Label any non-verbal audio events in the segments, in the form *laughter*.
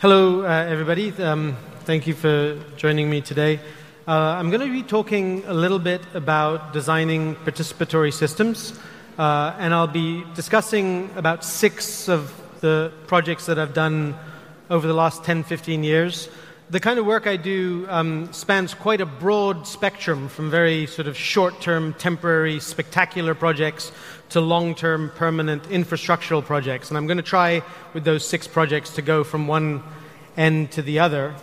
Hello, uh, everybody. Um, thank you for joining me today. Uh, I'm going to be talking a little bit about designing participatory systems, uh, and I'll be discussing about six of the projects that I've done over the last 10, 15 years. The kind of work I do um, spans quite a broad spectrum from very sort of short term, temporary, spectacular projects to long term, permanent infrastructural projects. And I'm going to try with those six projects to go from one end to the other.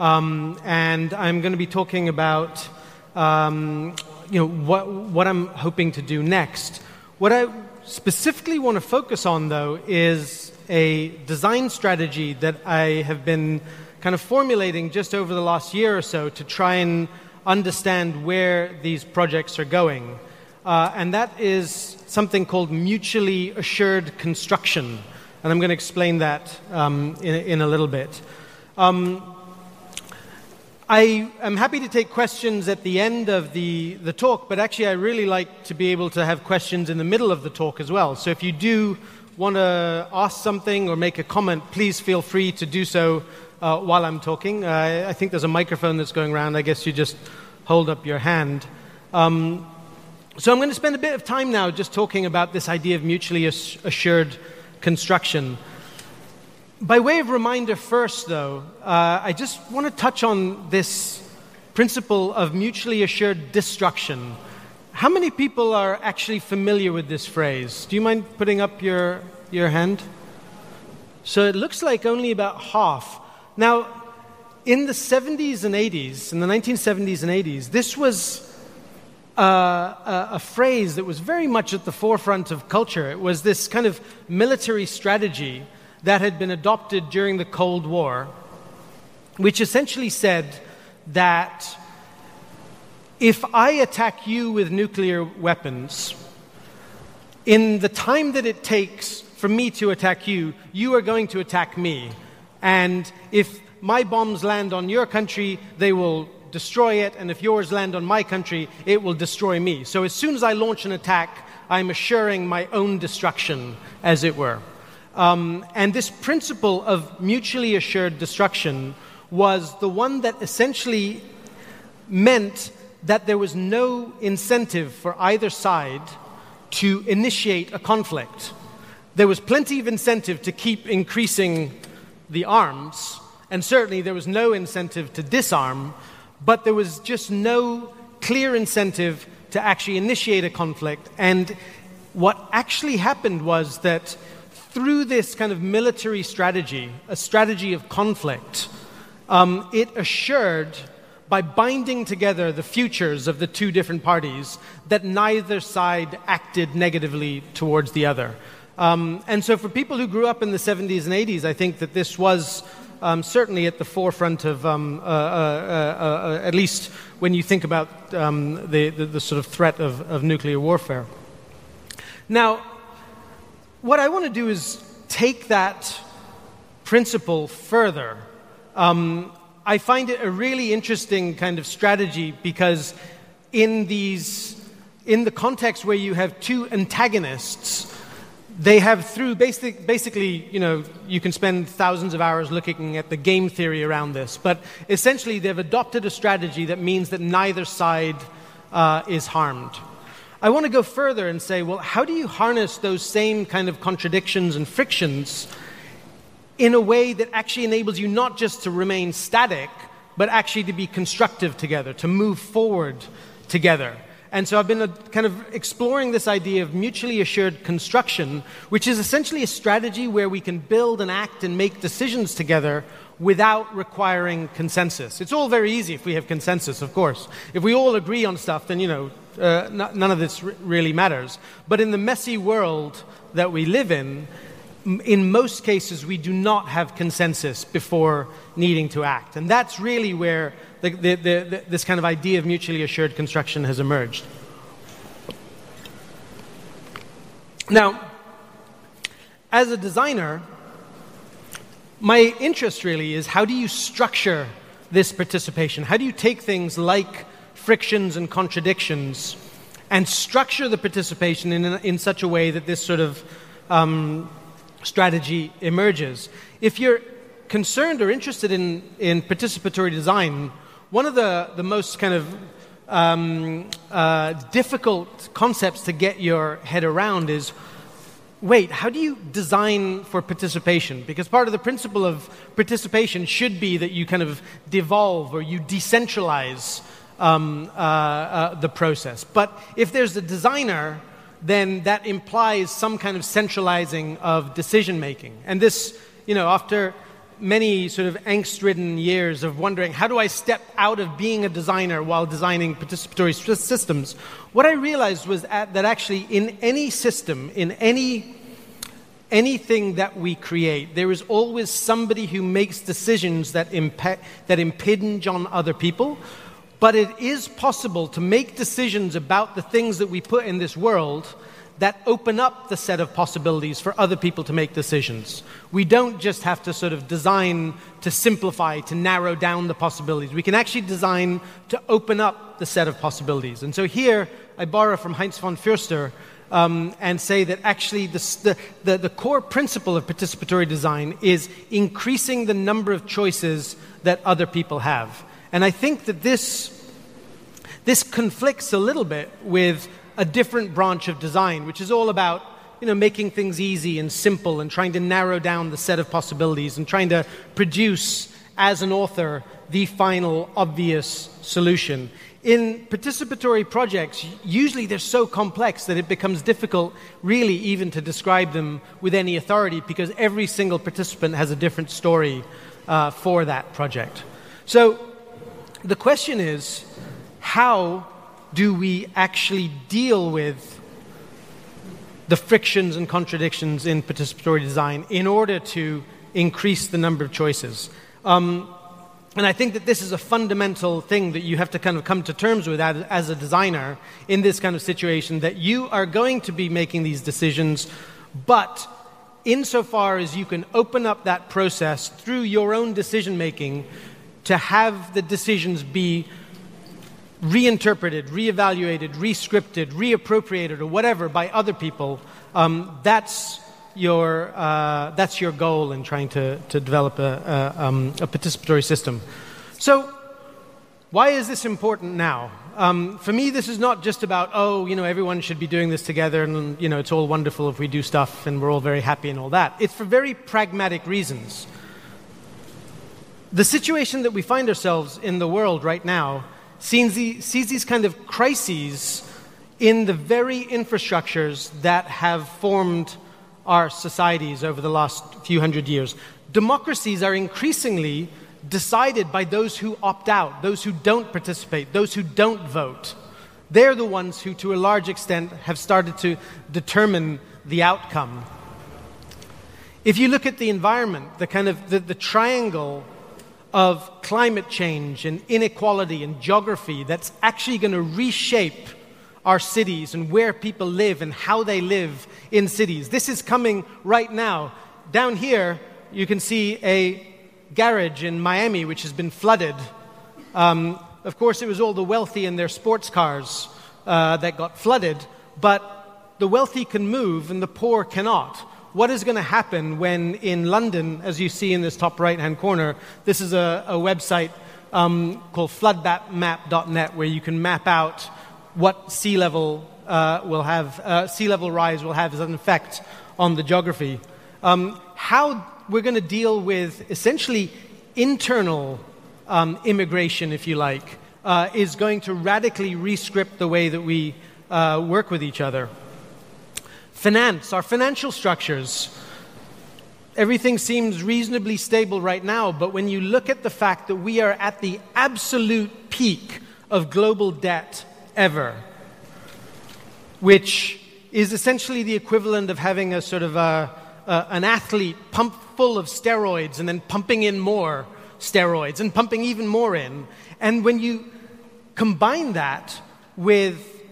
Um, and I'm going to be talking about um, you know, what, what I'm hoping to do next. What I specifically want to focus on, though, is a design strategy that I have been kind of formulating just over the last year or so to try and understand where these projects are going. Uh, and that is something called mutually assured construction. And I'm going to explain that um, in, in, a little bit. Um, I am happy to take questions at the end of the, the talk, but actually, I really like to be able to have questions in the middle of the talk as well. So if you do want to ask something or make a comment, please feel free to do so uh, while I'm talking. Uh, I think there's a microphone that's going around. I guess you just hold up your hand. Um, so I'm going to spend a bit of time now just talking about this idea of mutually assured construction. By way of reminder, first, though, uh, I just want to touch on this principle of mutually assured destruction. How many people are actually familiar with this phrase? Do you mind putting up your, your hand? So it looks like only about half. Now, in the 70s and 80s, in the 1970s and 80s, this was uh, a, a, phrase that was very much at the forefront of culture. It was this kind of military strategy that had been adopted during the Cold War, which essentially said that if I attack you with nuclear weapons, in the time that it takes for me to attack you, you are going to attack me. And if my bombs land on your country, they will destroy it, and if yours land on my country, it will destroy me. So as soon as I launch an attack, I'm assuring my own destruction, as it were. Um, and this principle of mutually assured destruction was the one that essentially meant that there was no incentive for either side to initiate a conflict. There was plenty of incentive to keep increasing the arms, and certainly there was no incentive to disarm, but there was just no clear incentive to actually initiate a conflict. And what actually happened was that through this kind of military strategy, a strategy of conflict, um, it assured, by binding together the futures of the two different parties, that neither side acted negatively towards the other. Um, and so, for people who grew up in the 70s and 80s, I think that this was um, certainly at the forefront of, um, uh, uh, uh, uh, at least when you think about um, the, the, the, sort of threat of, of nuclear warfare. Now, what I want to do is take that principle further. Um, I find it a really interesting kind of strategy because in these in the context where you have two antagonists they have through basic, basically, you know, you can spend thousands of hours looking at the game theory around this, but essentially they've adopted a strategy that means that neither side uh, is harmed. I want to go further and say, well, how do you harness those same kind of contradictions and frictions in a way that actually enables you not just to remain static, but actually to be constructive together, to move forward together? And so I've been uh, kind of exploring this idea of mutually assured construction, which is essentially a strategy where we can build and act and make decisions together without requiring consensus. It's all very easy if we have consensus, of course. If we all agree on stuff, then, you know, uh, none of this really matters. But in the messy world that we live in, in most cases, we do not have consensus before needing to act. And that's really where the, the, the, this kind of idea of mutually assured construction has emerged. Now, as a designer, my interest really is how do you structure this participation? How do you take things like frictions and contradictions and structure the participation in, in such a way that this sort of um, strategy emerges? If you're concerned or interested in, in participatory design, one of the, the most kind of um, uh, difficult concepts to get your head around is wait, how do you design for participation? Because part of the principle of participation should be that you kind of devolve or you decentralize um, uh, uh, the process. But if there's a designer, then that implies some kind of centralizing of decision making. And this, you know, after many sort of angst ridden years of wondering how do I step out of being a designer while designing participatory systems, what I realized was that actually in any system, in any anything that we create, there is always somebody who makes decisions that, impa- that impinge on other people. But it is possible to make decisions about the things that we put in this world that open up the set of possibilities for other people to make decisions. We don't just have to sort of design to simplify, to narrow down the possibilities. We can actually design to open up the set of possibilities. And so here, I borrow from Heinz von Förster um, and say that actually the, the, the core principle of participatory design is increasing the number of choices that other people have. And I think that this, this conflicts a little bit with a different branch of design, which is all about you know, making things easy and simple and trying to narrow down the set of possibilities and trying to produce, as an author, the final obvious solution. In participatory projects, usually they're so complex that it becomes difficult, really, even to describe them with any authority because every single participant has a different story uh, for that project. So the question is how do we actually deal with the frictions and contradictions in participatory design in order to increase the number of choices? Um, and I think that this is a fundamental thing that you have to kind of come to terms with as, as, a designer in this kind of situation that you are going to be making these decisions, but insofar as you can open up that process through your own decision making to have the decisions be reinterpreted, reevaluated, rescripted, reappropriated, or whatever by other people, um, that's your, uh, that's your goal in trying to, to develop a, a, um, a participatory system. So, why is this important now? Um, for me, this is not just about, oh, you know, everyone should be doing this together and, you know, it's all wonderful if we do stuff and we're all very happy and all that. It's for very pragmatic reasons. The situation that we find ourselves in the world right now sees, the, sees these kind of crises in the very infrastructures that have formed our societies over the last few hundred years. Democracies are increasingly decided by those who opt out, those who don't participate, those who don't vote. They're the ones who, to a large extent, have started to determine the outcome. If you look at the environment, the kind of the, the triangle of climate change and inequality and geography that's actually going to reshape our cities and where people live and how they live in cities. This is coming right now. Down here, you can see a garage in Miami which has been flooded. Um, of course, it was all the wealthy and their sports cars uh, that got flooded, but the wealthy can move and the poor cannot. What is going to happen when in London, as you see in this top right hand corner, this is a, a website um, called floodmap.net where you can map out what sea level uh, will have, uh, sea level rise will have as an effect on the geography. Um, how we're going to deal with essentially internal um, immigration, if you like, uh, is going to radically rescript the way that we uh, work with each other. Finance, our financial structures. Everything seems reasonably stable right now, but when you look at the fact that we are at the absolute peak of global debt ever, which is essentially the equivalent of having a sort of a, a, an athlete pump full of steroids and then pumping in more steroids and pumping even more in. And when you combine that with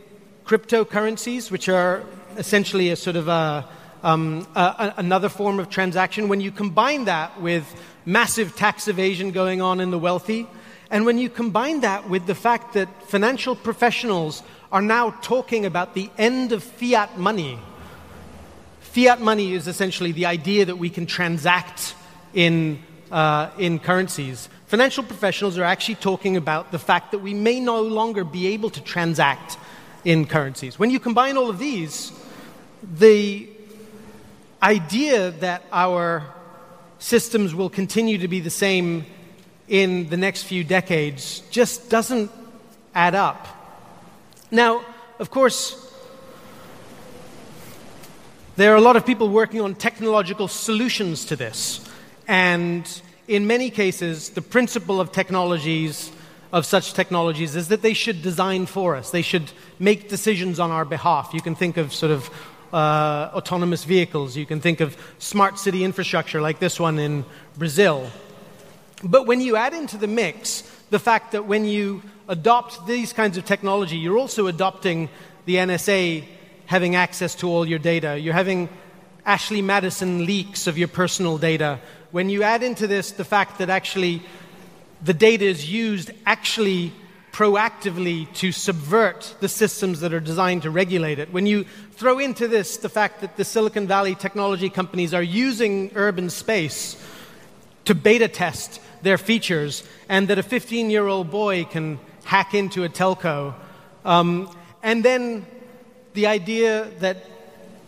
cryptocurrencies, which are essentially a sort of a, um, a, another form of transaction, when you combine that with massive tax evasion going on in the wealthy, and when you combine that with the fact that financial professionals are now talking about the end of fiat money, fiat money is essentially the idea that we can transact in uh, in currencies. Financial professionals are actually talking about the fact that we may no longer be able to transact in currencies. When you combine all of these, the idea that our systems will continue to be the same in the next few decades just doesn't add up. Now, of course, there are a lot of people working on technological solutions to this. And in many cases, the principle of technologies, of such technologies, is that they should design for us. They should make decisions on our behalf. You can think of sort of uh, autonomous vehicles. You can think of smart city infrastructure like this one in Brazil. But when you add into the mix the fact that when you adopt these kinds of technology, you're also adopting the NSA having access to all your data. You're having Ashley Madison leaks of your personal data. When you add into this the fact that actually the data is used actually proactively to subvert the systems that are designed to regulate it. When you throw into this the fact that the Silicon Valley technology companies are using urban space to beta test their features, and that a 15 year old boy can hack into a telco, um, and then the idea that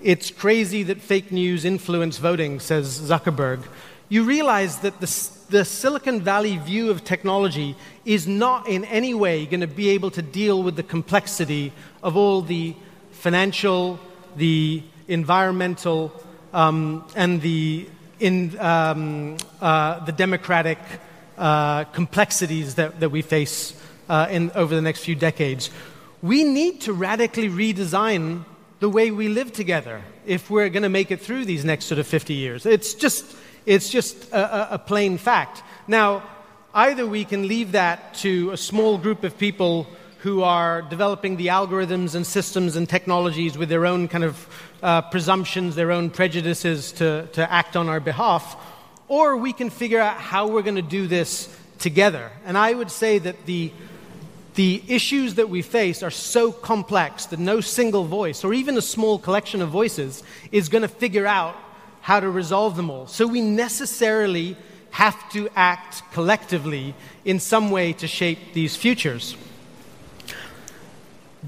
it's crazy that fake news influence voting, says Zuckerberg, you realize that the the Silicon Valley view of technology is not in any way going to be able to deal with the complexity of all the financial, the environmental, um, and the, in, um, uh, the democratic uh, complexities that, that we face uh, in, over the next few decades. We need to radically redesign the way we live together if we're going to make it through these next sort of 50 years. It's just it's just a, a, plain fact. Now, either we can leave that to a small group of people who are developing the algorithms and systems and technologies with their own kind of uh, presumptions, their own prejudices to, to act on our behalf, or we can figure out how we're going to do this together. And I would say that the, the issues that we face are so complex that no single voice, or even a small collection of voices, is going to figure out how to resolve them all. So we necessarily have to act collectively in some way to shape these futures.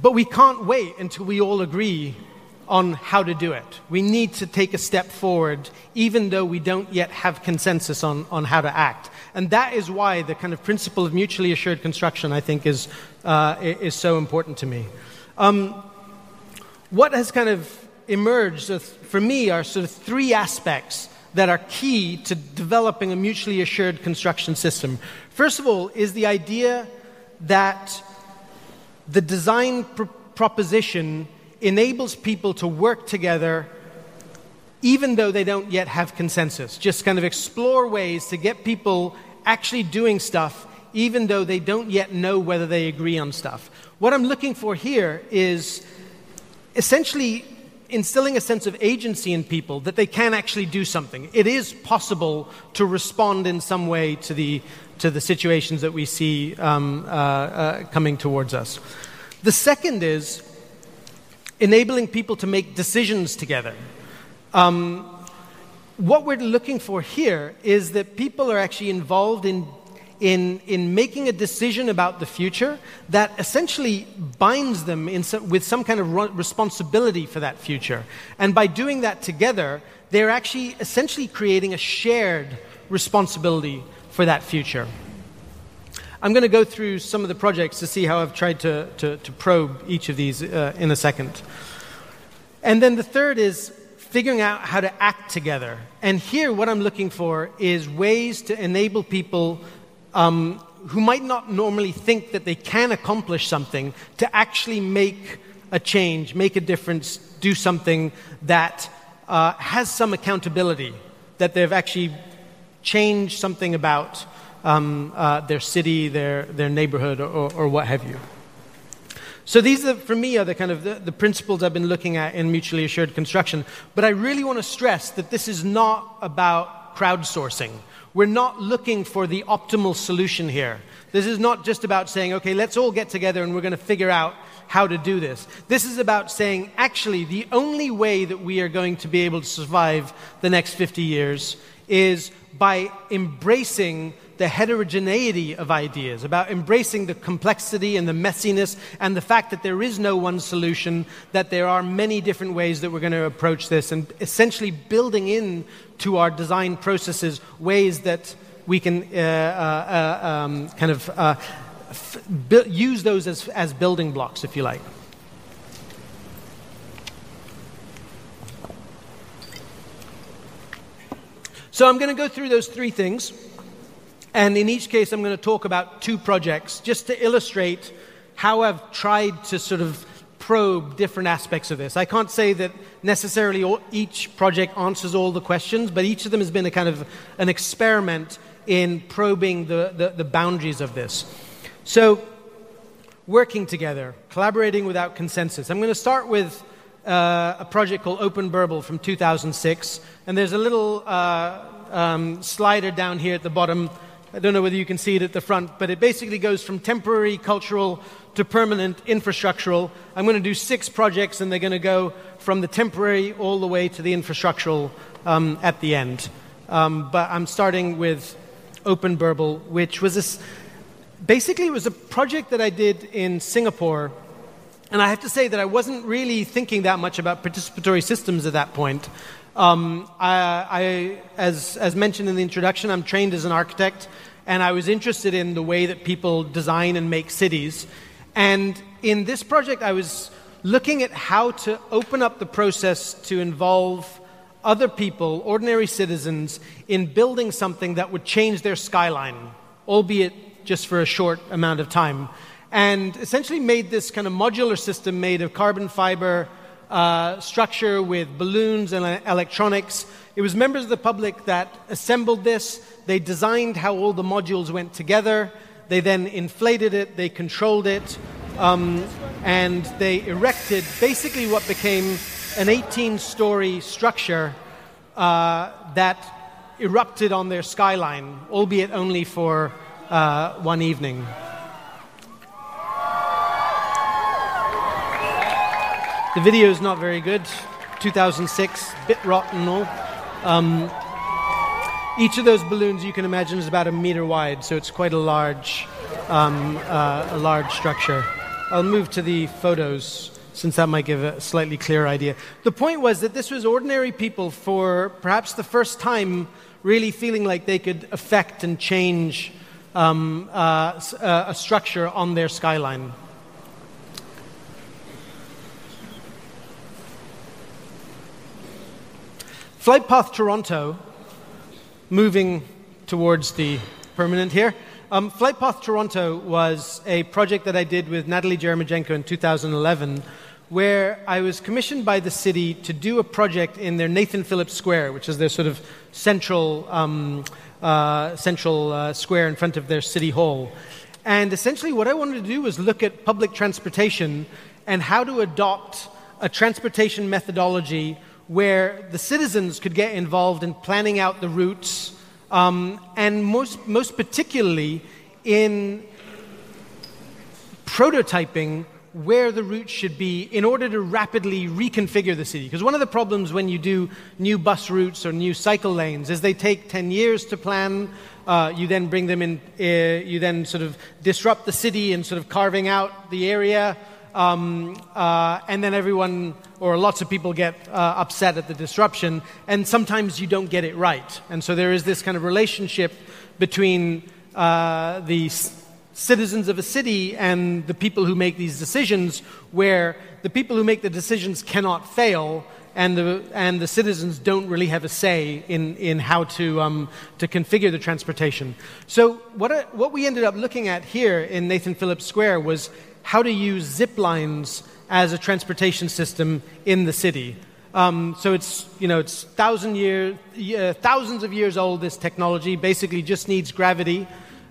But we can't wait until we all agree on how to do it. We need to take a step forward, even though we don't yet have consensus on, on how to act. And that is why the kind of principle of mutually assured construction, I think, is, uh, is so important to me. Um, what has kind of emerged uh, for me are sort of three aspects that are key to developing a mutually assured construction system. First of all, is the idea that the design pr- proposition enables people to work together even though they don't yet have consensus. Just kind of explore ways to get people actually doing stuff even though they don't yet know whether they agree on stuff. What I'm looking for here is essentially instilling a sense of agency in people that they can actually do something. It is possible to respond in some way to the, to the situations that we see um, uh, uh, coming towards us. The second is enabling people to make decisions together. Um, what we're looking for here is that people are actually involved in in, in making a decision about the future that essentially binds them some, with some kind of responsibility for that future. And by doing that together, they're actually essentially creating a shared responsibility for that future. I'm going to go through some of the projects to see how I've tried to, to, to probe each of these uh, in a second. And then the third is figuring out how to act together. And here, what I'm looking for is ways to enable people um, who might not normally think that they can accomplish something to actually make a change, make a difference, do something that uh, has some accountability, that they've actually changed something about um, uh, their city, their, their neighborhood, or, or, what have you. So these, are, for me, are the kind of the, the principles I've been looking at in mutually assured construction. But I really want to stress that this is not about crowdsourcing. We're not looking for the optimal solution here. This is not just about saying, okay, let's all get together and we're going to figure out how to do this. This is about saying, actually, the only way that we are going to be able to survive the next 50 years is by embracing the heterogeneity of ideas, about embracing the complexity and the messiness and the fact that there is no one solution, that there are many different ways that we're going to approach this, and essentially building in to our design processes ways that we can uh, uh, uh um, kind of uh, use those as, as building blocks, if you like. So I'm going to go through those three things. And in each case, I'm going to talk about two projects just to illustrate how I've tried to sort of probe different aspects of this. I can't say that necessarily all, each project answers all the questions, but each of them has been a kind of an experiment in probing the, the, the boundaries of this. So, working together, collaborating without consensus. I'm going to start with uh, a project called Open Burble from 2006, and there's a little uh, um, slider down here at the bottom I don't know whether you can see it at the front, but it basically goes from temporary cultural to permanent infrastructural. I'm going to do six projects, and they're going to go from the temporary all the way to the infrastructural um, at the end. Um, but I'm starting with Open Burble, which was this. Basically, it was a project that I did in Singapore, and I have to say that I wasn't really thinking that much about participatory systems at that point. Um, I, I, as, as mentioned in the introduction, I'm trained as an architect, and I was interested in the way that people design and make cities. And in this project, I was looking at how to open up the process to involve other people, ordinary citizens, in building something that would change their skyline, albeit just for a short amount of time. And essentially made this kind of modular system made of carbon fiber uh, structure with balloons and electronics. It was members of the public that assembled this. They designed how all the modules went together. They then inflated it, they controlled it, um, and they erected basically what became an 18 story structure uh, that erupted on their skyline, albeit only for uh, one evening. The video is not very good. 2006, bit rotten all. Um, each of those balloons, you can imagine, is about a meter wide, so it's quite a large, um, uh, a large structure. I'll move to the photos since that might give a slightly clearer idea. The point was that this was ordinary people for perhaps the first time really feeling like they could affect and change um, uh, uh a structure on their skyline. Flight Path Toronto, moving towards the permanent here. Um, Flight Path Toronto was a project that I did with Natalie Jeremijenko in 2011, where I was commissioned by the city to do a project in their Nathan Phillips Square, which is their sort of central, um, uh, central uh, square in front of their city hall. And essentially, what I wanted to do was look at public transportation and how to adopt a transportation methodology where the citizens could get involved in planning out the routes, um, and most, most particularly in prototyping where the route should be in order to rapidly reconfigure the city. Because one of the problems when you do new bus routes or new cycle lanes is they take 10 years to plan. Uh, you then bring them in, uh, you then sort of disrupt the city and sort of carving out the area. Um, uh, and then everyone or lots of people get uh, upset at the disruption, and sometimes you don't get it right. And so there is this kind of relationship between uh, the citizens of a city and the people who make these decisions, where the people who make the decisions cannot fail, and the, and the citizens don't really have a say in, in how to, um, to configure the transportation. So, what, what we ended up looking at here in Nathan Phillips Square was how to use zip lines as a transportation system in the city. Um, so it's, you know, it's thousand year, uh, thousands of years old, this technology, basically just needs gravity.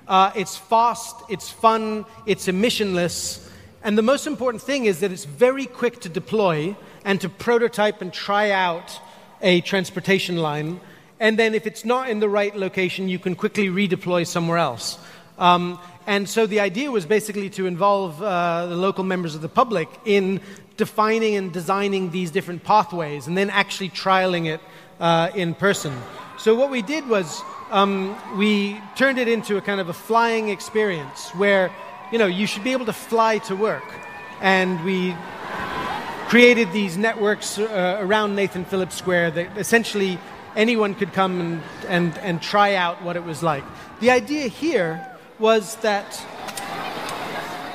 Uh, it's fast, it's fun, it's emissionless. And the most important thing is that it's very quick to deploy and to prototype and try out a transportation line. And then if it's not in the right location, you can quickly redeploy somewhere else. Um, and so the idea was basically to involve uh, the local members of the public in defining and designing these different pathways and then actually trialing it uh, in person. So what we did was um, we turned it into a kind of a flying experience where you know you should be able to fly to work, and we created these networks uh, around Nathan Phillips Square that essentially anyone could come and, and, and try out what it was like. The idea here was that,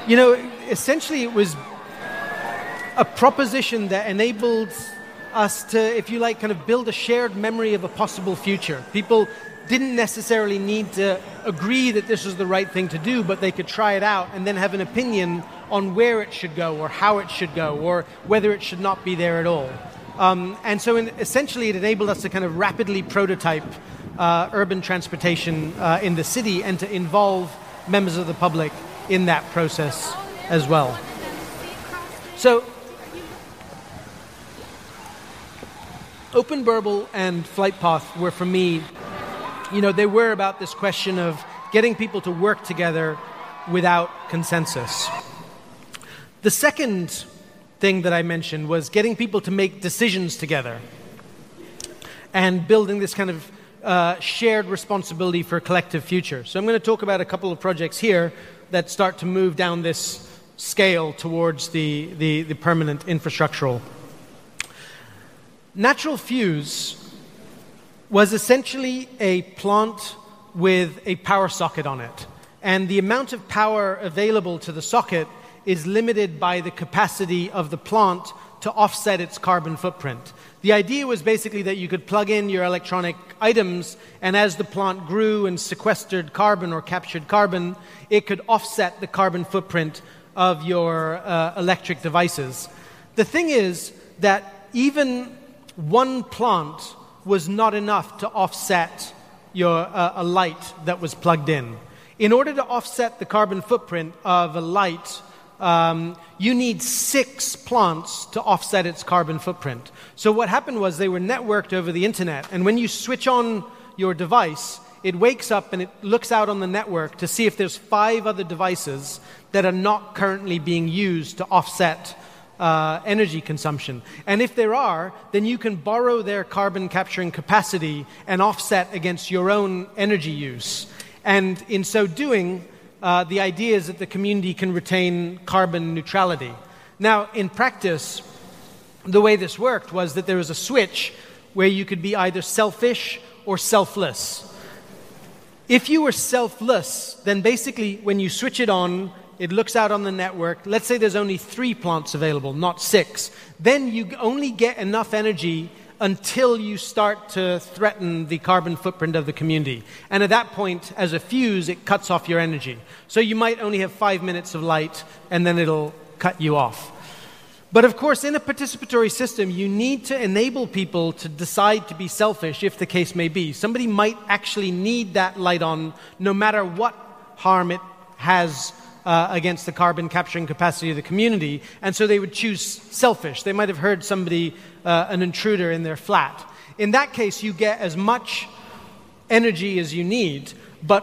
you know, essentially it was a proposition that enabled us to, if you like, kind of build a shared memory of a possible future. People didn't necessarily need to agree that this was the right thing to do, but they could try it out and then have an opinion on where it should go or how it should go or whether it should not be there at all. Um, and so in, essentially, it enabled us to kind of rapidly prototype uh, urban transportation uh, in the city and to involve members of the public in that process as well. So, Open Burble and Flightpath were for me, you know, they were about this question of getting people to work together without consensus. The second thing that I mentioned was getting people to make decisions together and building this kind of uh, shared responsibility for a collective future. So I'm going to talk about a couple of projects here that start to move down this scale towards the, the, the permanent infrastructural. Natural Fuse was essentially a plant with a power socket on it. And the amount of power available to the socket is limited by the capacity of the plant to offset its carbon footprint. The idea was basically that you could plug in your electronic items, and as the plant grew and sequestered carbon or captured carbon, it could offset the carbon footprint of your uh, electric devices. The thing is that even one plant was not enough to offset your, uh, a light that was plugged in. In order to offset the carbon footprint of a light um, you need six plants to offset its carbon footprint. So what happened was they were networked over the internet, and when you switch on your device, it wakes up and it looks out on the network to see if there's five other devices that are not currently being used to offset uh, energy consumption. And if there are, then you can borrow their carbon capturing capacity and offset against your own energy use. And in so doing, uh, the idea is that the community can retain carbon neutrality. Now, in practice, the way this worked was that there was a switch where you could be either selfish or selfless. If you were selfless, then basically when you switch it on, it looks out on the network. Let's say there's only three plants available, not six. Then you only get enough energy until you start to threaten the carbon footprint of the community. And at that point, as a fuse, it cuts off your energy. So you might only have five minutes of light, and then it'll cut you off. But of course, in a participatory system, you need to enable people to decide to be selfish, if the case may be. Somebody might actually need that light on, no matter what harm it has uh, against the carbon capturing capacity of the community, and so they would choose selfish. They might have heard somebody, uh, an intruder, in their flat. In that case, you get as much energy as you need, but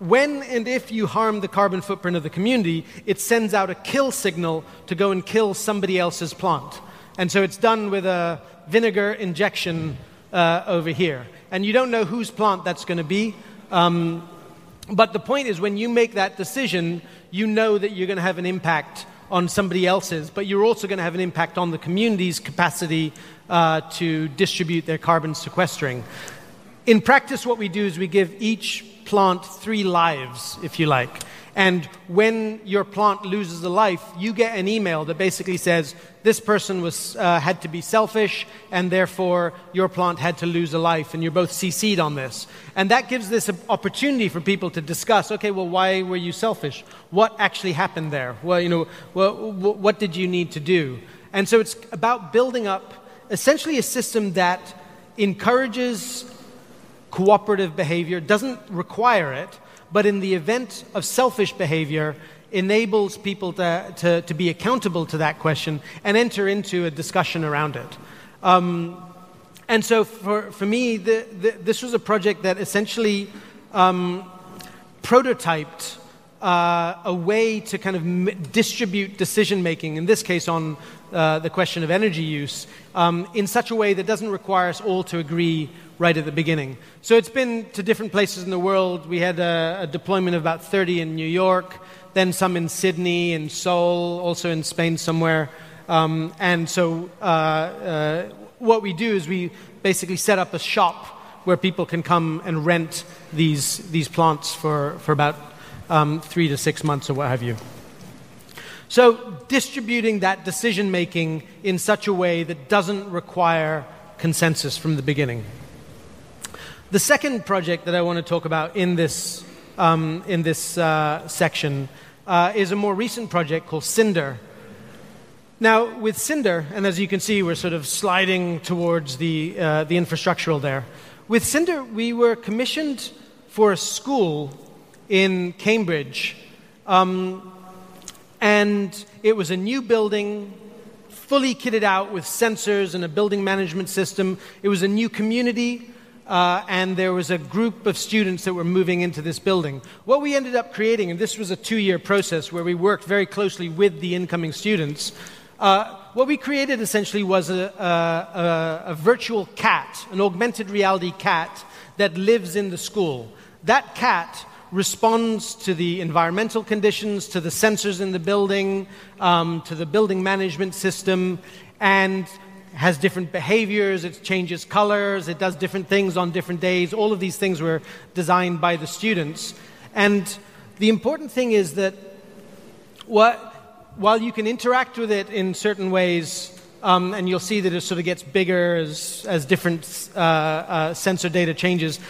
when and if you harm the carbon footprint of the community, it sends out a kill signal to go and kill somebody else's plant. And so it's done with a vinegar injection uh, over here. And you don't know whose plant that's going to be. Um, but the point is, when you make that decision, you know that you're going to have an impact on somebody else's, but you're also going to have an impact on the community's capacity uh, to distribute their carbon sequestering. In practice, what we do is we give each plant three lives, if you like. And when your plant loses a life, you get an email that basically says this person was, uh, had to be selfish, and therefore your plant had to lose a life, and you're both CC'd on this. And that gives this opportunity for people to discuss okay, well, why were you selfish? What actually happened there? Well, you know, well, what did you need to do? And so it's about building up essentially a system that encourages cooperative behavior, doesn't require it but in the event of selfish behavior, enables people to, to, to be accountable to that question and enter into a discussion around it. Um, and so for, for me, the, the, this was a project that essentially um, prototyped uh, a way to kind of m- distribute decision making, in this case on uh, the question of energy use, um, in such a way that doesn't require us all to agree right at the beginning. So it's been to different places in the world. We had a, a deployment of about 30 in New York, then some in Sydney in Seoul, also in Spain somewhere. Um, and so uh, uh, what we do is we basically set up a shop where people can come and rent these, these plants for, for about um, three to six months or what have you. So, distributing that decision making in such a way that doesn't require consensus from the beginning. The second project that I want to talk about in this, um, in this uh, section uh, is a more recent project called Cinder. Now, with Cinder, and as you can see, we're sort of sliding towards the, uh, the infrastructural there. With Cinder, we were commissioned for a school in Cambridge. Um, and it was a new building, fully kitted out with sensors and a building management system. It was a new community, uh, and there was a group of students that were moving into this building. What we ended up creating, and this was a two year process where we worked very closely with the incoming students, uh, what we created essentially was a, a, a, virtual cat, an augmented reality cat that lives in the school. That cat responds to the environmental conditions, to the sensors in the building, um, to the building management system, and has different behaviors, it changes colors, it does different things on different days. All of these things were designed by the students. And the important thing is that what, while you can interact with it in certain ways, um, and you'll see that it sort of gets bigger as, as different uh, uh, sensor data changes,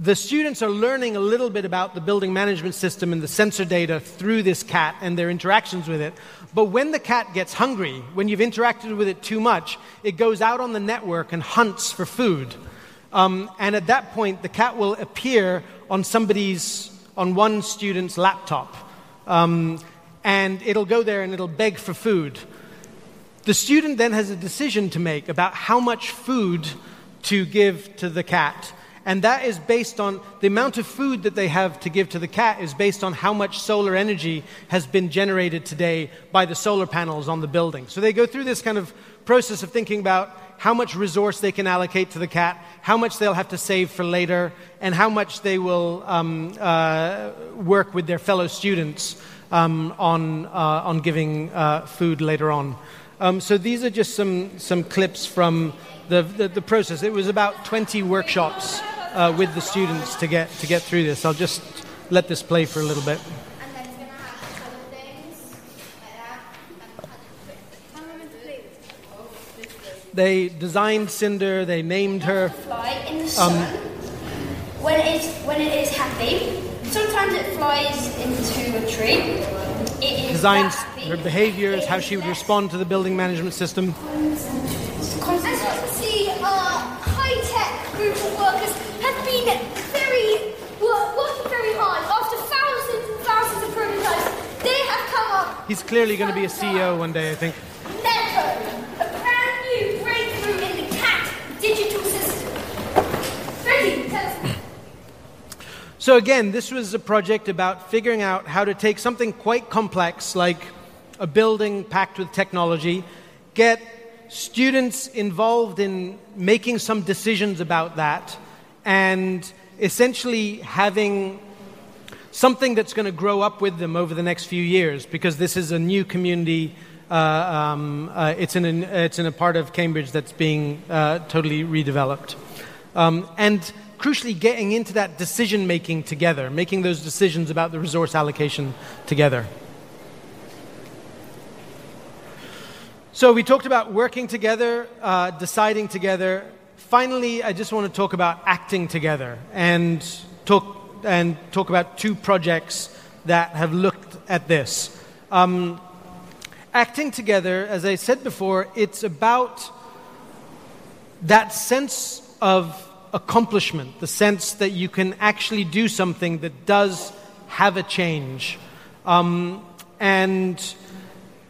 the students are learning a little bit about the building management system and the sensor data through this cat and their interactions with it. But when the cat gets hungry, when you've interacted with it too much, it goes out on the network and hunts for food. Um, and at that point, the cat will appear on somebody's, on one student's laptop. Um, and it'll go there and it'll beg for food. The student then has a decision to make about how much food to give to the cat and that is based on the amount of food that they have to give to the cat is based on how much solar energy has been generated today by the solar panels on the building. So they go through this kind of process of thinking about how much resource they can allocate to the cat, how much they'll have to save for later, and how much they will um, uh, work with their fellow students um, on, uh, on giving uh, food later on. Um, so these are just some, some clips from the, the, the process. It was about 20 workshops uh, with the students to get to get through this. I'll just let this play for a little bit. They designed Cinder. They named her. Fly in the sun. Um, when it is when it is happy, sometimes it flies into a tree. It designs her behaviors, how she would respond to the building management system. As you can see, a high-tech group of workers have been very, working very hard. After thousands and thousands of prototypes, they have come up. He's clearly going to be a CEO one day, I think. Neko, a brand new breakthrough in the CAT digital system. Freddie, tell. So, again, this was a project about figuring out how to take something quite complex, like a building packed with technology, get students involved in making some decisions about that, and essentially having something that's going to grow up with them over the next few years because this is a new community. Uh, um, uh, it's, in an, it's in a part of Cambridge that's being uh, totally redeveloped. Um, and crucially, getting into that decision making together, making those decisions about the resource allocation together. So, we talked about working together, uh, deciding together, finally, I just want to talk about acting together and talk, and talk about two projects that have looked at this. Um, acting together, as I said before, it's about that sense of accomplishment, the sense that you can actually do something that does have a change. Um, and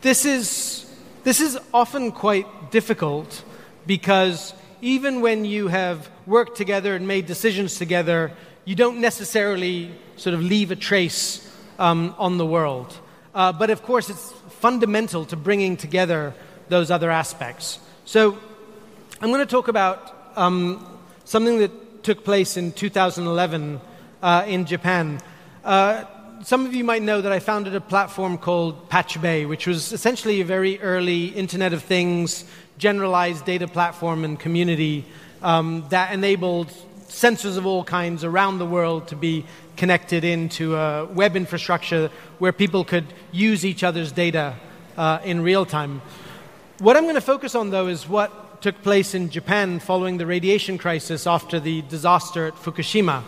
this is, this is often quite difficult because even when you have worked together and made decisions together, you don't necessarily sort of leave a trace um, on the world. Uh, but of course, it's fundamental to bringing together those other aspects. So I'm going to talk about um, something that took place in 2011 uh, in Japan. Uh, some of you might know that I founded a platform called Pachube, which was essentially a very early Internet of Things, generalized data platform and community um, that enabled sensors of all kinds around the world to be connected into a web infrastructure where people could use each other's data uh, in real time. What I'm going to focus on, though, is what took place in Japan following the radiation crisis after the disaster at Fukushima,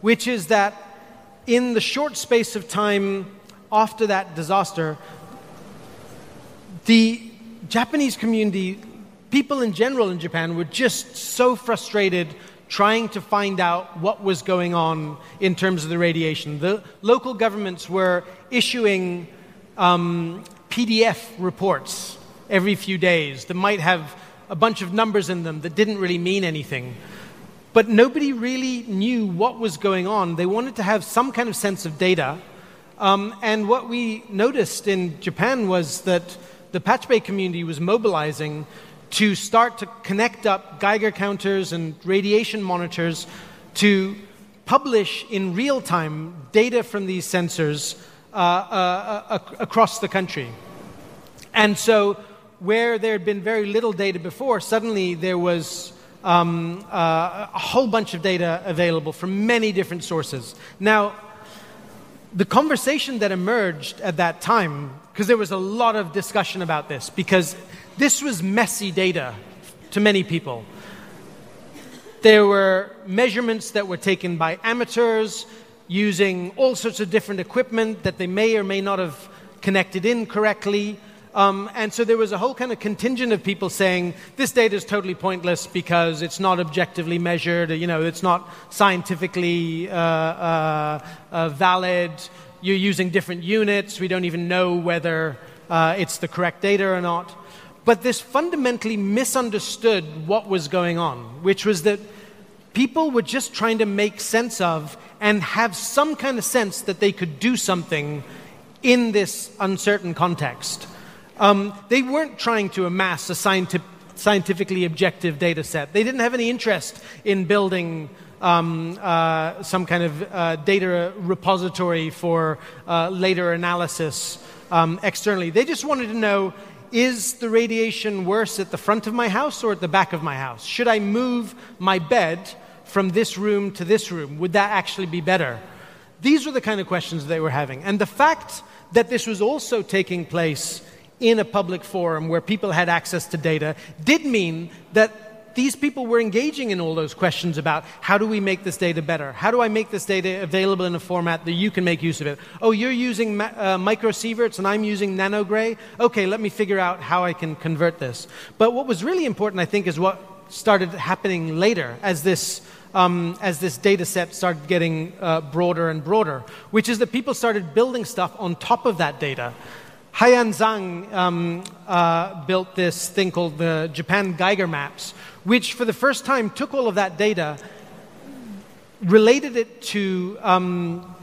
which is that in the short space of time after that disaster, the Japanese community, people in general in Japan, were just so frustrated trying to find out what was going on in terms of the radiation. The local governments were issuing um, PDF reports every few days that might have a bunch of numbers in them that didn't really mean anything. But nobody really knew what was going on. They wanted to have some kind of sense of data. Um, and what we noticed in Japan was that the Pachube community was mobilizing to start to connect up Geiger counters and radiation monitors to publish in real time data from these sensors uh, uh, uh, across the country. And so, where there had been very little data before, suddenly there was um, uh, a whole bunch of data available from many different sources. Now, the conversation that emerged at that time, because there was a lot of discussion about this, because this was messy data to many people. There were measurements that were taken by amateurs using all sorts of different equipment that they may or may not have connected in correctly. Um, and so there was a whole kind of contingent of people saying this data is totally pointless because it's not objectively measured, you know, it's not scientifically uh, uh, uh, valid. You're using different units. We don't even know whether uh, it's the correct data or not. But this fundamentally misunderstood what was going on, which was that people were just trying to make sense of and have some kind of sense that they could do something in this uncertain context. Um, they weren't trying to amass a scientific, scientifically objective data set. They didn't have any interest in building um, uh, some kind of uh, data repository for uh, later analysis um, externally. They just wanted to know is the radiation worse at the front of my house or at the back of my house? Should I move my bed from this room to this room? Would that actually be better? These were the kind of questions they were having. And the fact that this was also taking place in a public forum where people had access to data did mean that these people were engaging in all those questions about how do we make this data better? How do I make this data available in a format that you can make use of it? Oh, you're using uh, microsieverts and I'm using nanogray? Okay, let me figure out how I can convert this. But what was really important, I think, is what started happening later as this um, as this data set started getting uh, broader and broader, which is that people started building stuff on top of that data. Haiyan Zhang um, uh, built this thing called the Japan Geiger Maps, which for the first time took all of that data, related it to um,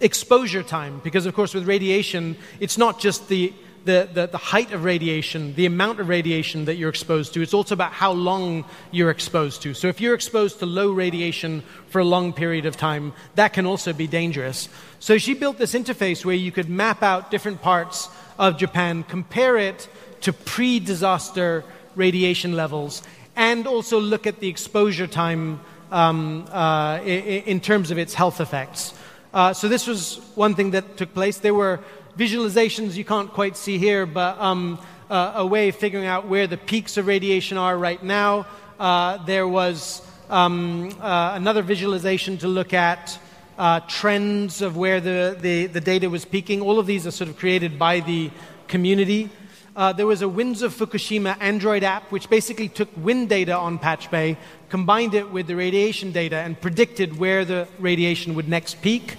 exposure time, because of course with radiation, it's not just the the, the, the, height of radiation, the amount of radiation that you're exposed to. It's also about how long you're exposed to. So if you're exposed to low radiation for a long period of time, that can also be dangerous. So she built this interface where you could map out different parts of Japan, compare it to pre disaster radiation levels, and also look at the exposure time um, uh, in, terms of its health effects. Uh, so, this was one thing that took place. There were visualizations you can't quite see here, but um, uh, a way of figuring out where the peaks of radiation are right now. Uh, there was um, uh, another visualization to look at uh, trends of where the, the, the, data was peaking. All of these are sort of created by the community. Uh, there was a Winds of Fukushima Android app, which basically took wind data on Pachube, combined it with the radiation data, and predicted where the radiation would next peak,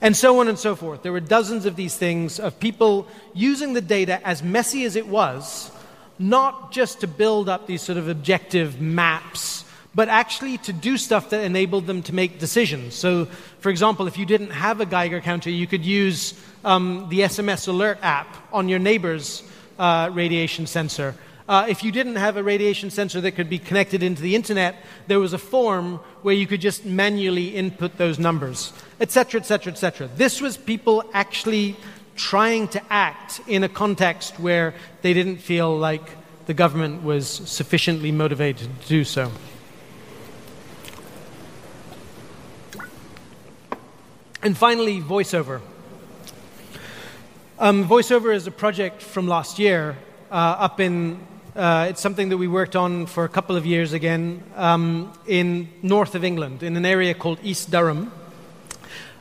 and so on and so forth. There were dozens of these things of people using the data as messy as it was, not just to build up these sort of objective maps but actually to do stuff that enabled them to make decisions. So, for example, if you didn't have a Geiger counter, you could use um, the SMS alert app on your neighbor's uh, radiation sensor. Uh, if you didn't have a radiation sensor that could be connected into the internet, there was a form where you could just manually input those numbers, etc., etc., etc. This was people actually trying to act in a context where they didn't feel like the government was sufficiently motivated to do so. And finally, VoiceOver. Um, VoiceOver is a project from last year uh, up in, uh, it's something that we worked on for a couple of years again um, in north of England, in an area called East Durham.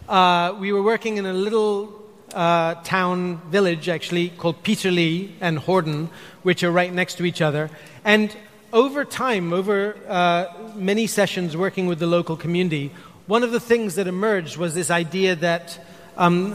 Uh, we were working in a little uh, town village, actually, called Peterlee and Horden, which are right next to each other. And over time, over uh, many sessions working with the local community, one of the things that emerged was this idea that um,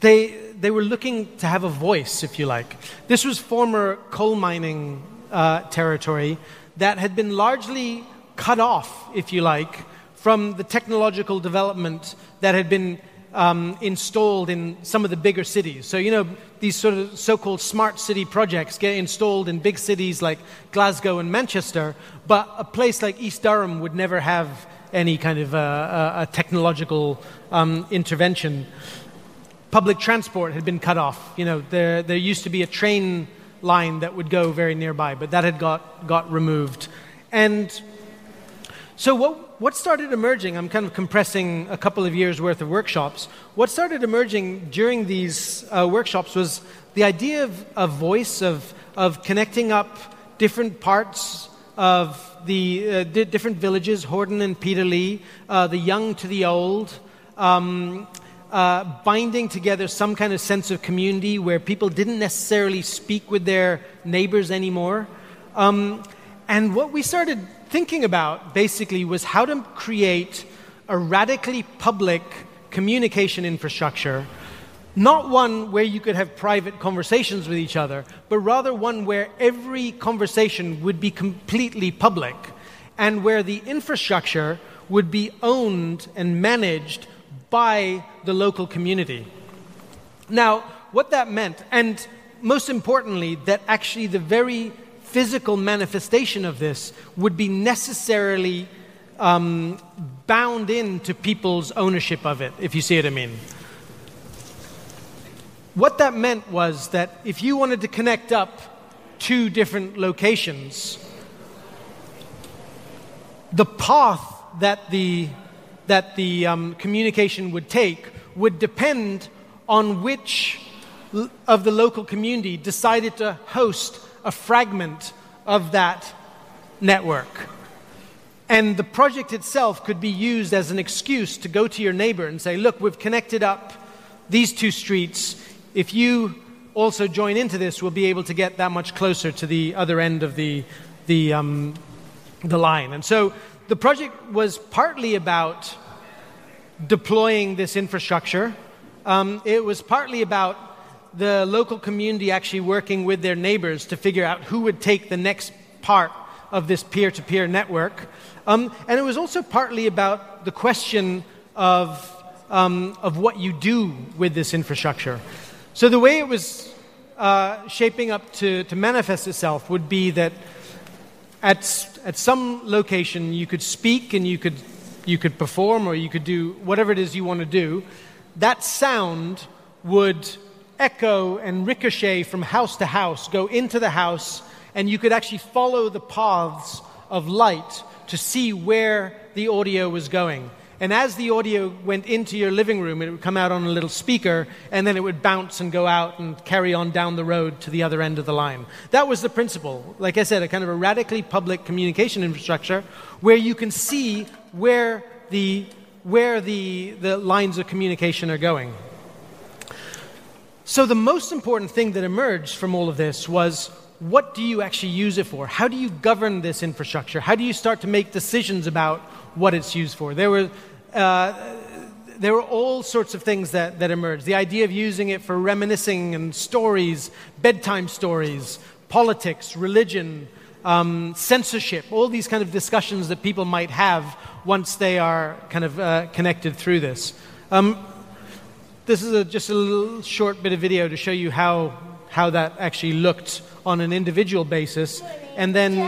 they, they were looking to have a voice, if you like. This was former coal mining uh, territory that had been largely cut off, if you like, from the technological development that had been um, installed in some of the bigger cities. So, you know, these sort of so called smart city projects get installed in big cities like Glasgow and Manchester, but a place like East Durham would never have any kind of uh, uh, technological um, intervention. Public transport had been cut off. You know, there, there used to be a train line that would go very nearby, but that had got, got removed. And so, what, what started emerging, I'm kind of compressing a couple of years' worth of workshops. What started emerging during these uh, workshops was the idea of a voice, of, of connecting up different parts of the uh, di- different villages, Horden and Peterlee, uh, the young to the old, um, uh, binding together some kind of sense of community where people didn't necessarily speak with their neighbors anymore. Um, and what we started thinking about basically was how to create a radically public communication infrastructure not one where you could have private conversations with each other, but rather one where every conversation would be completely public and where the infrastructure would be owned and managed by the local community. Now, what that meant, and most importantly, that actually the very physical manifestation of this would be necessarily um, bound into people's ownership of it, if you see what I mean. What that meant was that if you wanted to connect up two different locations, the path that the, that the um, communication would take would depend on which of the local community decided to host a fragment of that network. And the project itself could be used as an excuse to go to your neighbor and say, look, we've connected up these two streets if you also join into this, we'll be able to get that much closer to the other end of the, the, um, the line. And so the project was partly about deploying this infrastructure. Um, it was partly about the local community actually working with their neighbors to figure out who would take the next part of this peer to peer network. Um, and it was also partly about the question of, um, of what you do with this infrastructure. So, the way it was uh, shaping up to, to manifest itself would be that at, at some location you could speak and you could, you could perform or you could do whatever it is you want to do. That sound would echo and ricochet from house to house, go into the house, and you could actually follow the paths of light to see where the audio was going. And as the audio went into your living room, it would come out on a little speaker, and then it would bounce and go out and carry on down the road to the other end of the line. That was the principle. Like I said, a kind of a radically public communication infrastructure where you can see where the, where the, the lines of communication are going. So, the most important thing that emerged from all of this was what do you actually use it for? How do you govern this infrastructure? How do you start to make decisions about what it's used for? There were uh, there were all sorts of things that, that emerged. The idea of using it for reminiscing and stories, bedtime stories, politics, religion, um, censorship, all these kind of discussions that people might have once they are kind of uh, connected through this. Um, this is a, just a little short bit of video to show you how, how that actually looked on an individual basis. And then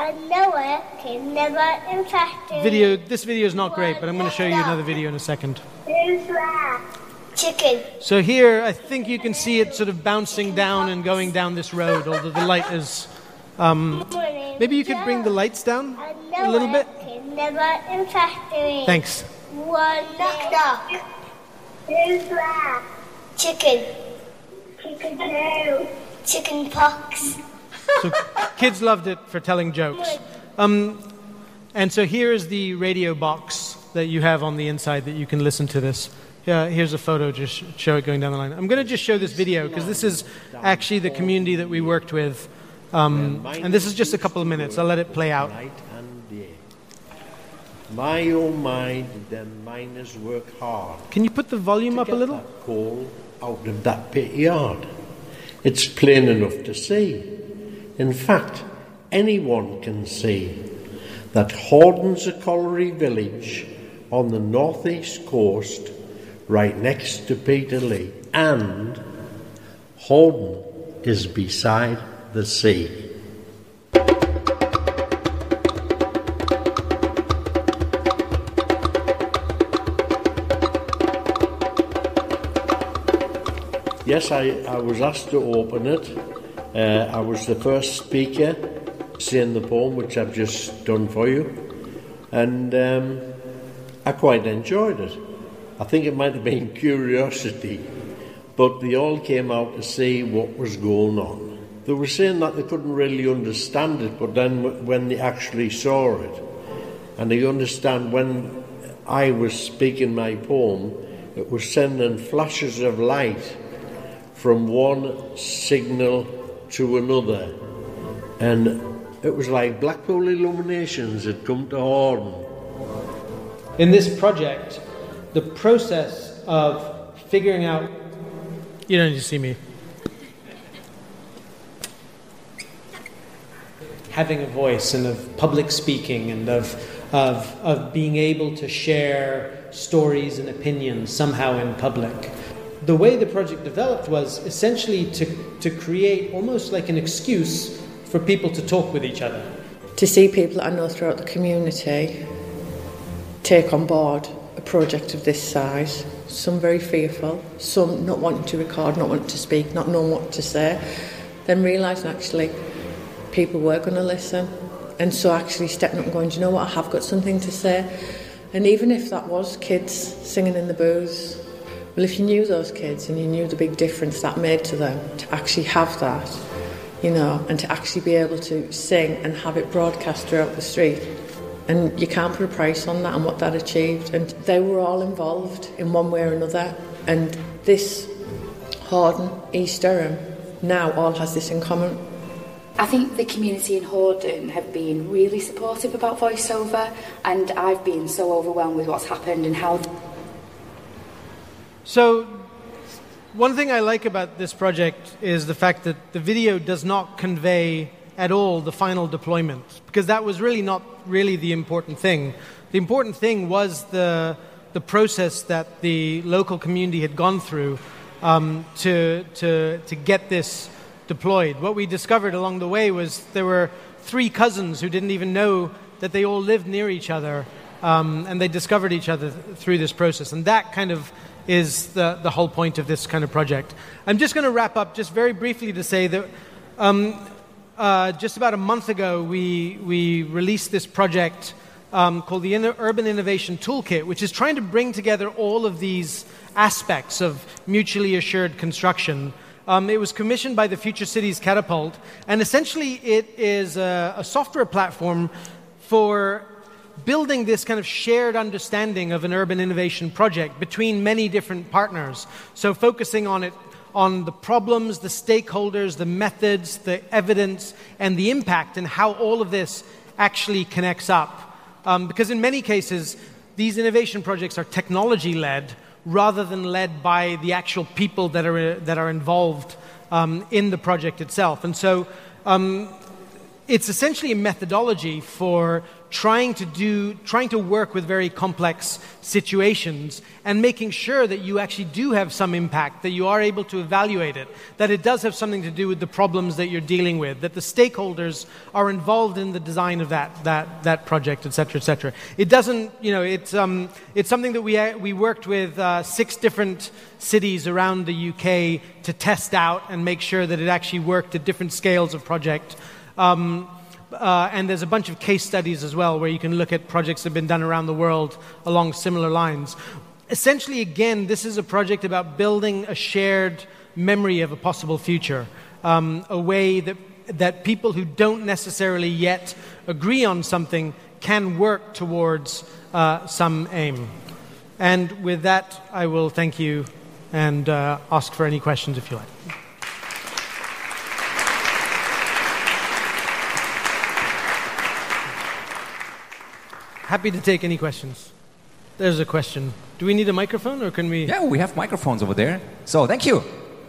I know it can never infect video. This video is not great, but I'm going to show you another video in a second. Who's that? Chicken. So here, I think you can see it sort of bouncing down and going down this road, although the light is. Um, maybe you could bring the lights down a little bit. Can never infect me. Thanks. One knock knock. Who's that? Chicken. Chicken who? Chicken pox. So kids loved it for telling jokes. Um, and so here is the radio box that you have on the inside that you can listen to this. Yeah, here's a photo, just show it going down the line. I'm going to just show this video because this is actually the community that we worked with. Um, and this is just a couple of minutes. I'll let it play out. Night and day. My oh my, did them miners work hard Can you put the volume to up a little? that coal out of that pit yard. It's plain enough to see. In fact, anyone can see that Horden's a colliery village on the northeast coast, right next to Peterlee, and Horden is beside the sea. Yes, I, I was asked to open it. Uh, I was the first speaker saying the poem, which I've just done for you, and um, I quite enjoyed it. I think it might have been *laughs* curiosity, but they all came out to see what was going on. They were saying that they couldn't really understand it, but then when they actually saw it, and they understand when I was speaking my poem, it was sending flashes of light from one signal to another. And it was like Blackpool Illuminations had come to Horden. In this project, the process of figuring out. You don't need to see me. Having a voice and of public speaking and of, of, of being able to share stories and opinions somehow in public. The way the project developed was essentially to, to create almost like an excuse for people to talk with each other. to see people that I know throughout the community take on board a project of this size. Some very fearful, some not wanting to record, not wanting to speak, not knowing what to say. Then realising actually people were going to listen. And so actually stepping up and going, do you know what, I have got something to say. And even if that was kids singing in the booths, well, if you knew those kids and you knew the big difference that made to them, to actually have that, you know, and to actually be able to sing and have it broadcast throughout the street. And you can't put a price on that and what that achieved. And they were all involved in one way or another. And this Horden, East Durham, now all has this in common. I think the community in Horden have been really supportive about voiceover, and I've been so overwhelmed with what's happened and how So, one thing I like about this project is the fact that the video does not convey at all the final deployment, because that was really not really the important thing. The important thing was the, the process that the local community had gone through um, to, to, to get this deployed. What we discovered along the way was there were three cousins who didn't even know that they all lived near each other, um, and they discovered each other th- through this process. And that kind of is the, the whole point of this kind of project. I'm just going to wrap up just very briefly to say that um, uh, just about a month ago, we, we released this project um, called the Urban Innovation Toolkit, which is trying to bring together all of these aspects of mutually assured construction. Um, it was commissioned by the Future Cities Catapult, and essentially it is a, a software platform for building this kind of shared understanding of an urban innovation project between many different partners. So, focusing on it on the problems, the stakeholders, the methods, the evidence, and the impact, and how all of this actually connects up. Um, because in many cases, these innovation projects are technology led rather than led by the actual people that are, that are involved um, in the project itself. And so, um, it's essentially a methodology for trying to do trying to work with very complex situations and making sure that you actually do have some impact that you are able to evaluate it that it does have something to do with the problems that you're dealing with that the stakeholders are involved in the design of that that that project etc etc it doesn't you know it's um, it's something that we uh, we worked with uh, six different cities around the UK to test out and make sure that it actually worked at different scales of project. Um, uh, and there's a bunch of case studies as well where you can look at projects that have been done around the world along similar lines. Essentially, again, this is a project about building a shared memory of a possible future, um, a way that, that people who don't necessarily yet agree on something can work towards uh, some aim. And with that, I will thank you and uh, ask for any questions if you like. Happy to take any questions. There's a question. Do we need a microphone or can we? Yeah, we have microphones over there. So thank you,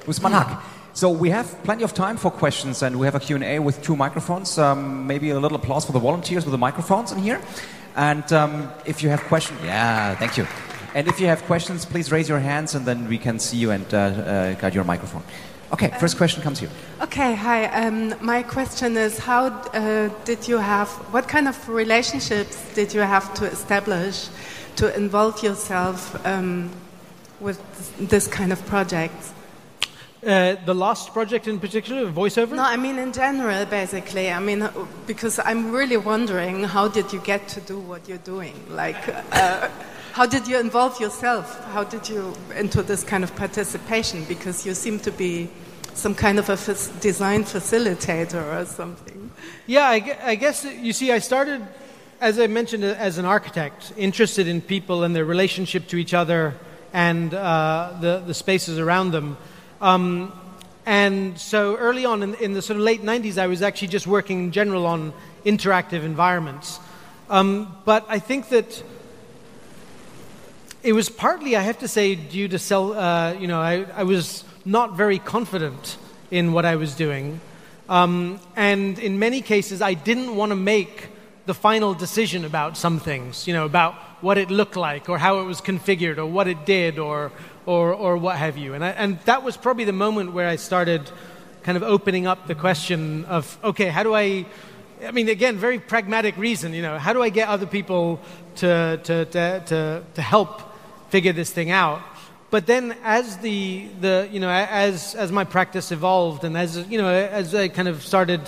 Usman Haque. So we have plenty of time for questions and we have a Q&A with two microphones. Um, maybe a little applause for the volunteers with the microphones in here. And um, if you have questions, yeah, thank you. And if you have questions, please raise your hands and then we can see you and uh, uh, guide your microphone. Okay, first question comes here. Okay, hi. Um, my question is how uh, did you have, what kind of relationships did you have to establish to involve yourself um, with this kind of projects? Uh, the last project in particular, voiceover? No, I mean in general, basically. I mean, because I'm really wondering how did you get to do what you're doing? Like, uh, how did you involve yourself? How did you into this kind of participation? Because you seem to be some kind of a design facilitator or something. Yeah, I, I guess you see, I started, as I mentioned, as an architect, interested in people and their relationship to each other and uh, the, the spaces around them. Um, and so early on in, in, the sort of late 90s, I was actually just working in general on interactive environments. Um, but I think that it was partly, I have to say, due to self, uh, you know, I, I, was not very confident in what I was doing. Um, and in many cases, I didn't want to make the final decision about some things, you know, about what it looked like or how it was configured or what it did or, or, or what have you. And, I, and that was probably the moment where I started kind of opening up the question of, okay, how do I, I mean, again, very pragmatic reason, you know, how do I get other people to, to, to, to, to help figure this thing out. But then, as the, the you know, as, as my practice evolved and as, you know, as I kind of started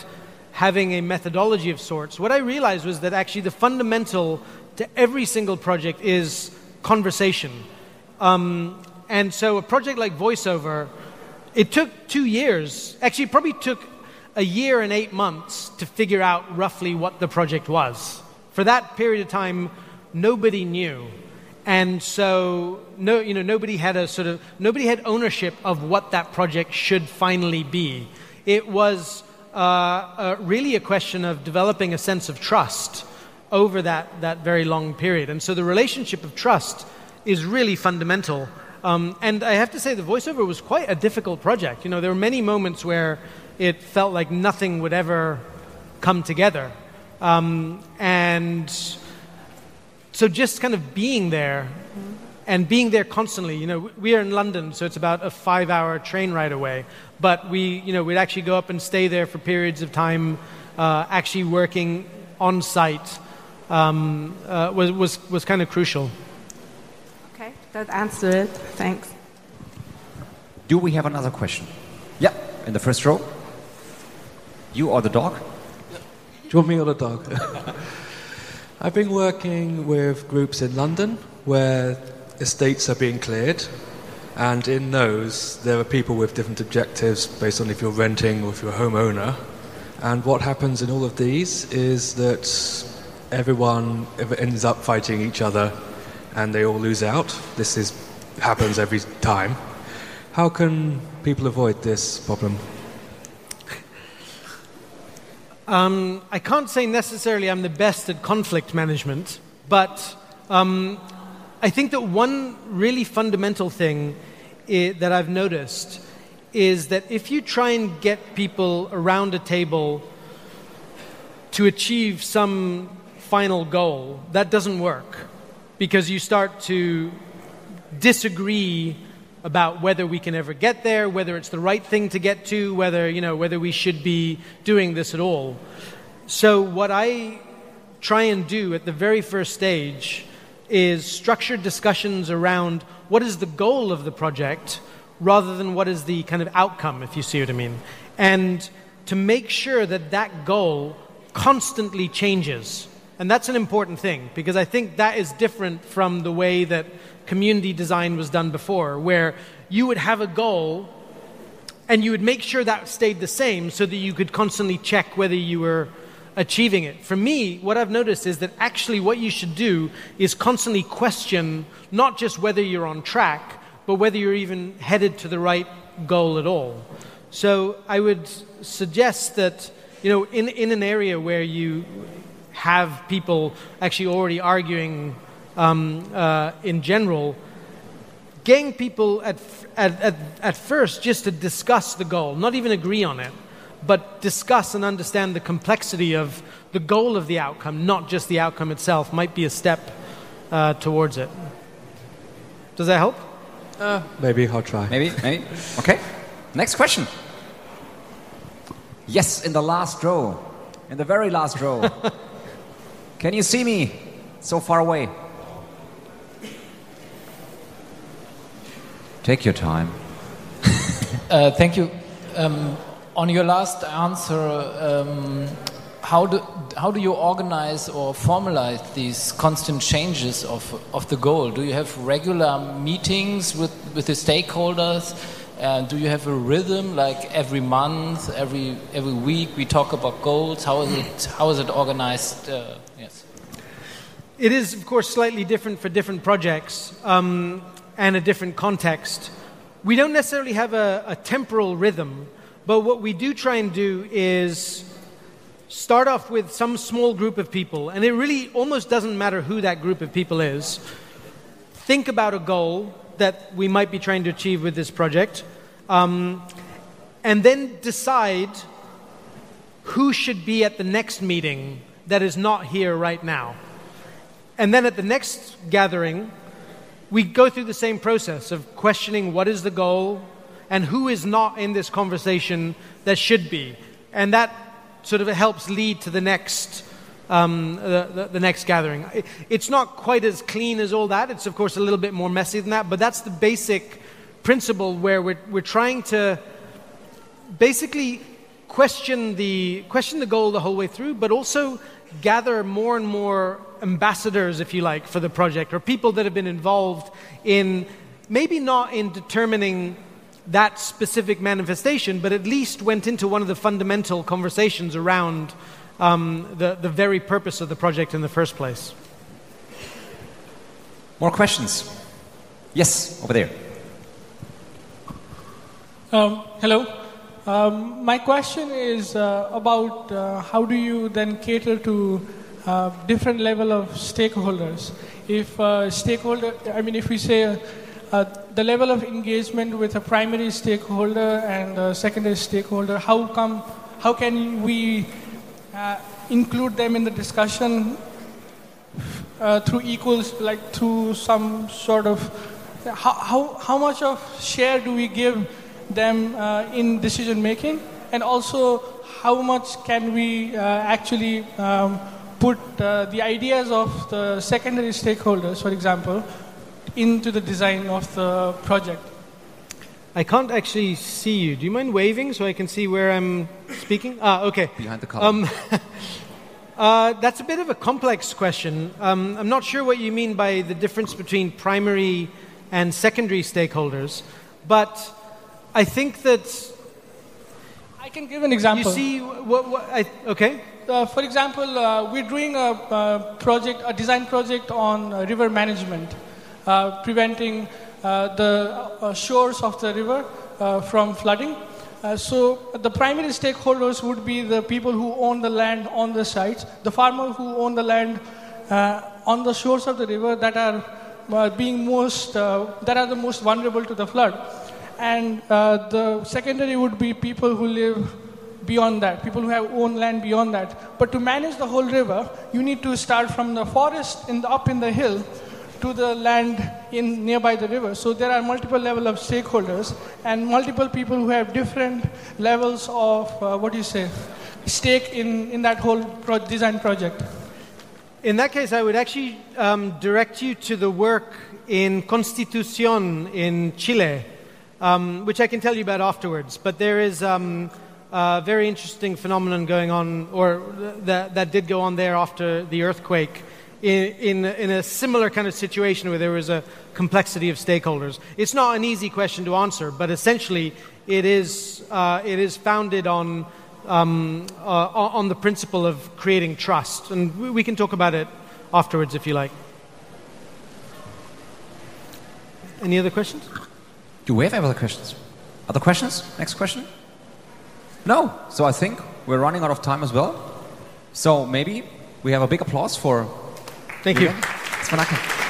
having a methodology of sorts, what I realized was that actually the fundamental to every single project is conversation. Um, and so a project like VoiceOver, it took two years, actually, probably took a year and eight months to figure out roughly what the project was. For that period of time, nobody knew. And so, no, you know, nobody had a sort of nobody had ownership of what that project should finally be. It was uh, uh, really a question of developing a sense of trust over that, that very long period. And so the relationship of trust is really fundamental. Um, and I have to say, the voiceover was quite a difficult project. You know, there were many moments where it felt like nothing would ever come together. Um, and so just kind of being there and being there constantly. You know, we are in London, so it's about a five-hour train ride away. But we, you know, we'd actually go up and stay there for periods of time, uh, actually working on site um, uh, was, was, was kind of crucial. Okay, that answered it. Thanks. Do we have another question? Yeah, in the first row. You or the dog? Do you want me or the dog? *laughs* I've been working with groups in London where estates are being cleared, and in those, there are people with different objectives based on if you're renting or if you're a homeowner. And what happens in all of these is that everyone ends up fighting each other and they all lose out. This is, happens every time. How can people avoid this problem? Um, I can't say necessarily I'm the best at conflict management, but um, I think that one really fundamental thing that I've noticed is that if you try and get people around a table to achieve some final goal, that doesn't work because you start to disagree about whether we can ever get there, whether it's the right thing to get to, whether, you know, whether we should be doing this at all. So what I try and do at the very first stage is structure discussions around what is the goal of the project rather than what is the kind of outcome, if you see what I mean. And to make sure that that goal constantly changes. And that's an important thing because I think that is different from the way that community design was done before, where you would have a goal and you would make sure that stayed the same so that you could constantly check whether you were achieving it. For me, what I've noticed is that actually what you should do is constantly question not just whether you're on track, but whether you're even headed to the right goal at all. So I would suggest that, you know, in, in an area where you have people actually already arguing um, uh, in general, getting people at, at, at, at first just to discuss the goal, not even agree on it, but discuss and understand the complexity of the goal of the outcome, not just the outcome itself, might be a step uh, towards it. Does that help? Uh, maybe I'll try. Maybe, maybe. Okay. Next question. Yes, in the last row. In the very last row. *laughs* Can you see me so far away? Take your time. *laughs* uh, thank you. Um, on your last answer, um, how do how do you organize or formalize these constant changes of of the goal? Do you have regular meetings with with the stakeholders? Uh, do you have a rhythm like every month, every every week we talk about goals? How is it how is it organized? Uh, yes. It is, of course, slightly different for different projects um, and a different context. We don't necessarily have a, a temporal rhythm, but what we do try and do is start off with some small group of people, and it really almost doesn't matter who that group of people is. Think about a goal that we might be trying to achieve with this project, um, and then decide who should be at the next meeting that is not here right now. And then at the next gathering, we go through the same process of questioning what is the goal and who is not in this conversation that should be. And that sort of helps lead to the next. Um, the, the, next gathering. It, it's not quite as clean as all that. It's, of course, a little bit more messy than that, but that's the basic principle where we're, we're trying to basically question the, question the goal the whole way through, but also gather more and more ambassadors, if you like, for the project, or people that have been involved in maybe not in determining that specific manifestation, but at least went into one of the fundamental conversations around um, the, the very purpose of the project in the first place. More questions? Yes, over there. Um, hello. Um, my question is uh, about uh, how do you then cater to uh, different level of stakeholders? If uh, stakeholder, I mean, if we say uh, the level of engagement with a primary stakeholder and a secondary stakeholder, how come, how can we uh, include them in the discussion uh, through equals, like through some sort of, how, how, how much of share do we give them uh, in decision making? And also, how much can we uh, actually um, put the ideas of the secondary stakeholders, for example, into the design of the project. I can't actually see you. Do you mind waving so I can see where I'm speaking? Ah, okay. Behind the column. Um, *laughs* uh, that's a bit of a complex question. Um, I'm not sure what you mean by the difference between primary and secondary stakeholders, but I think that. I can give an example. You see, what, what I, okay. Uh, for example, uh, we're doing a, a, project, a design project on uh, river management. Uh, preventing uh, the uh, shores of the river from flooding. so the primary stakeholders would be the people who own the land on the sites, the farmer who own the land on the shores of the river that are being most that are the most vulnerable to the flood and uh, the secondary would be people who live beyond that, people who have own land beyond that. But to manage the whole river, you need to start from the forest in the, up in the hill to the land in nearby the river. So there are multiple level of stakeholders and multiple people who have different levels of uh, what do you say stake in, in that whole pro- design project. In that case, I would actually um, direct you to the work in Constitucion in Chile, um, which I can tell you about afterwards. But there is um, a very interesting phenomenon going on, or that, that did go on there after the earthquake, in, in, in a similar kind of situation where there was a complexity of stakeholders. It's not an easy question to answer, but essentially it is, uh, it is founded on, um, uh, on the principle of creating trust. And we- we can talk about it afterwards if you like. Any other questions? Do we have any other questions? Other questions? Next question? No. So I think we're running out of time as well. So maybe we have a big applause for. Thank you. Sven Acker.